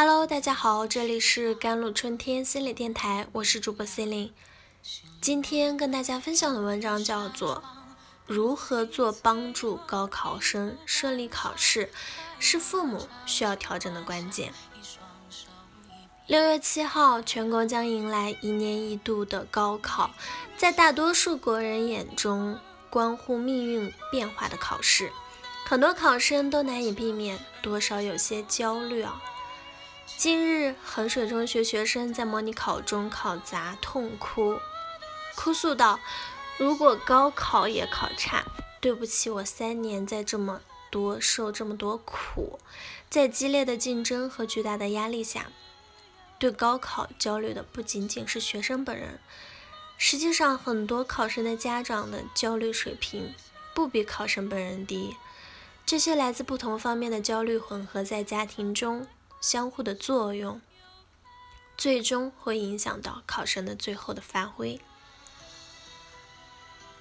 Hello，大家好，这里是甘露春天心理电台，我是主播 C l i n 今天跟大家分享的文章叫做《如何做帮助高考生顺利考试是父母需要调整的关键》。六月七号，全国将迎来一年一度的高考，在大多数国人眼中，关乎命运变化的考试，很多考生都难以避免，多少有些焦虑啊。近日，衡水中学学生在模拟考中考砸，痛哭，哭诉道：“如果高考也考差，对不起我三年在这么多受这么多苦，在激烈的竞争和巨大的压力下，对高考焦虑的不仅仅是学生本人，实际上很多考生的家长的焦虑水平不比考生本人低，这些来自不同方面的焦虑混合在家庭中。”相互的作用，最终会影响到考生的最后的发挥。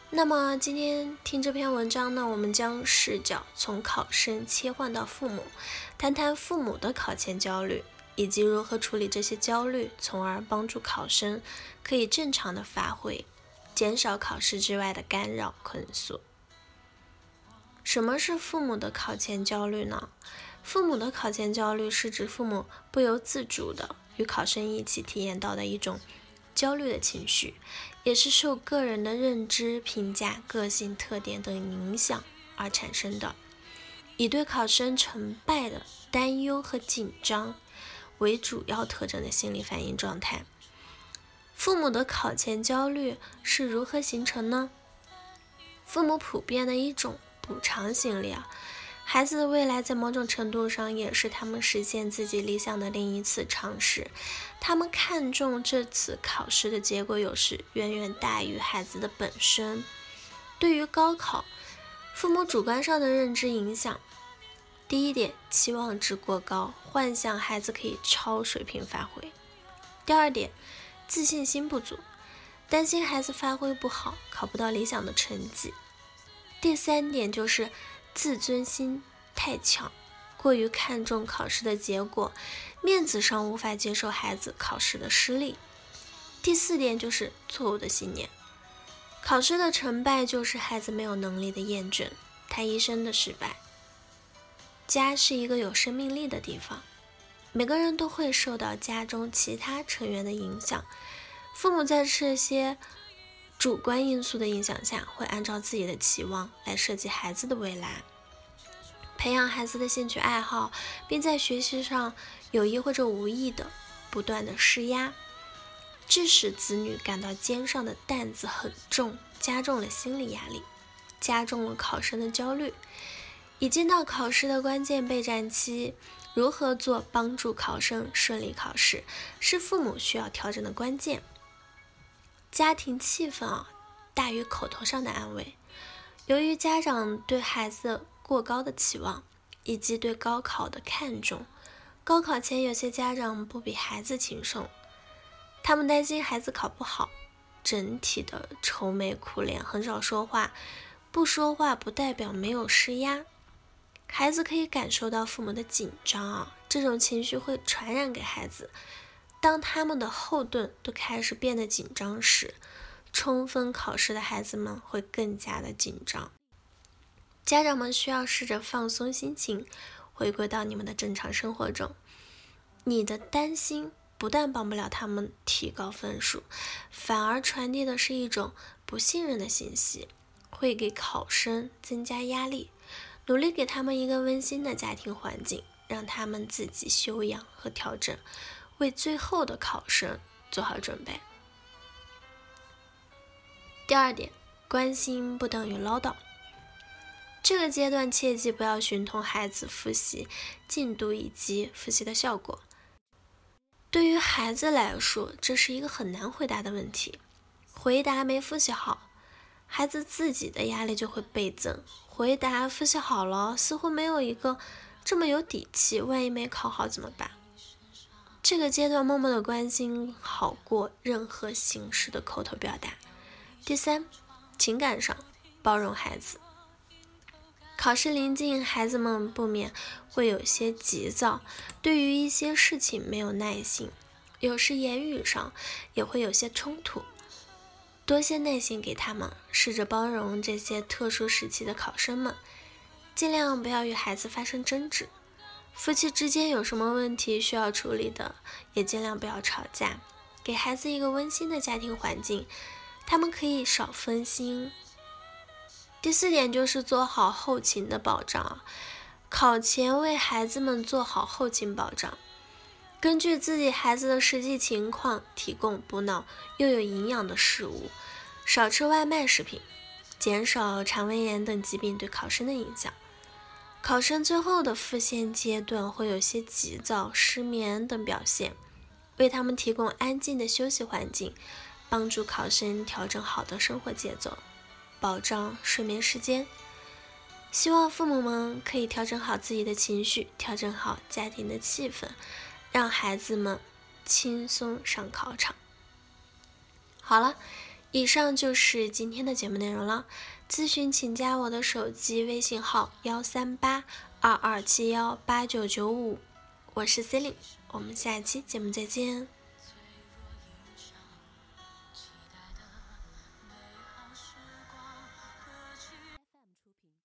那么今天听这篇文章呢，我们将视角从考生切换到父母，谈谈父母的考前焦虑，以及如何处理这些焦虑，从而帮助考生可以正常的发挥，减少考试之外的干扰困束。什么是父母的考前焦虑呢？父母的考前焦虑是指父母不由自主的与考生一起体验到的一种焦虑的情绪，也是受个人的认知、评价、个性特点等影响而产生的，以对考生成败的担忧和紧张为主要特征的心理反应状态。父母的考前焦虑是如何形成呢？父母普遍的一种补偿心理啊。孩子的未来在某种程度上也是他们实现自己理想的另一次尝试。他们看重这次考试的结果，有时远远大于孩子的本身。对于高考，父母主观上的认知影响：第一点，期望值过高，幻想孩子可以超水平发挥；第二点，自信心不足，担心孩子发挥不好，考不到理想的成绩；第三点就是。自尊心太强，过于看重考试的结果，面子上无法接受孩子考试的失利。第四点就是错误的信念，考试的成败就是孩子没有能力的验证，他一生的失败。家是一个有生命力的地方，每个人都会受到家中其他成员的影响，父母在这些。主观因素的影响下，会按照自己的期望来设计孩子的未来，培养孩子的兴趣爱好，并在学习上有意或者无意的不断的施压，致使子女感到肩上的担子很重，加重了心理压力，加重了考生的焦虑。已经到考试的关键备战期，如何做帮助考生顺利考试，是父母需要调整的关键。家庭气氛啊，大于口头上的安慰。由于家长对孩子过高的期望，以及对高考的看重，高考前有些家长不比孩子轻松，他们担心孩子考不好，整体的愁眉苦脸，很少说话。不说话不代表没有施压，孩子可以感受到父母的紧张啊，这种情绪会传染给孩子。当他们的后盾都开始变得紧张时，冲锋考试的孩子们会更加的紧张。家长们需要试着放松心情，回归到你们的正常生活中。你的担心不但帮不了他们提高分数，反而传递的是一种不信任的信息，会给考生增加压力。努力给他们一个温馨的家庭环境，让他们自己修养和调整。为最后的考生做好准备。第二点，关心不等于唠叨。这个阶段切记不要寻同孩子复习进度以及复习的效果。对于孩子来说，这是一个很难回答的问题。回答没复习好，孩子自己的压力就会倍增；回答复习好了，似乎没有一个这么有底气。万一没考好怎么办？这个阶段默默的关心好过任何形式的口头表达。第三，情感上包容孩子。考试临近，孩子们不免会有些急躁，对于一些事情没有耐心，有时言语上也会有些冲突。多些耐心给他们，试着包容这些特殊时期的考生们，尽量不要与孩子发生争执。夫妻之间有什么问题需要处理的，也尽量不要吵架，给孩子一个温馨的家庭环境，他们可以少分心。第四点就是做好后勤的保障，考前为孩子们做好后勤保障，根据自己孩子的实际情况提供补脑又有营养的食物，少吃外卖食品，减少肠胃炎等疾病对考生的影响。考生最后的复现阶段会有些急躁、失眠等表现，为他们提供安静的休息环境，帮助考生调整好的生活节奏。保障睡眠时间，希望父母们可以调整好自己的情绪，调整好家庭的气氛，让孩子们轻松上考场。好了，以上就是今天的节目内容了。咨询请加我的手机微信号幺三八二二七幺八九九五，我是 c e l i n e 我们下期节目再见。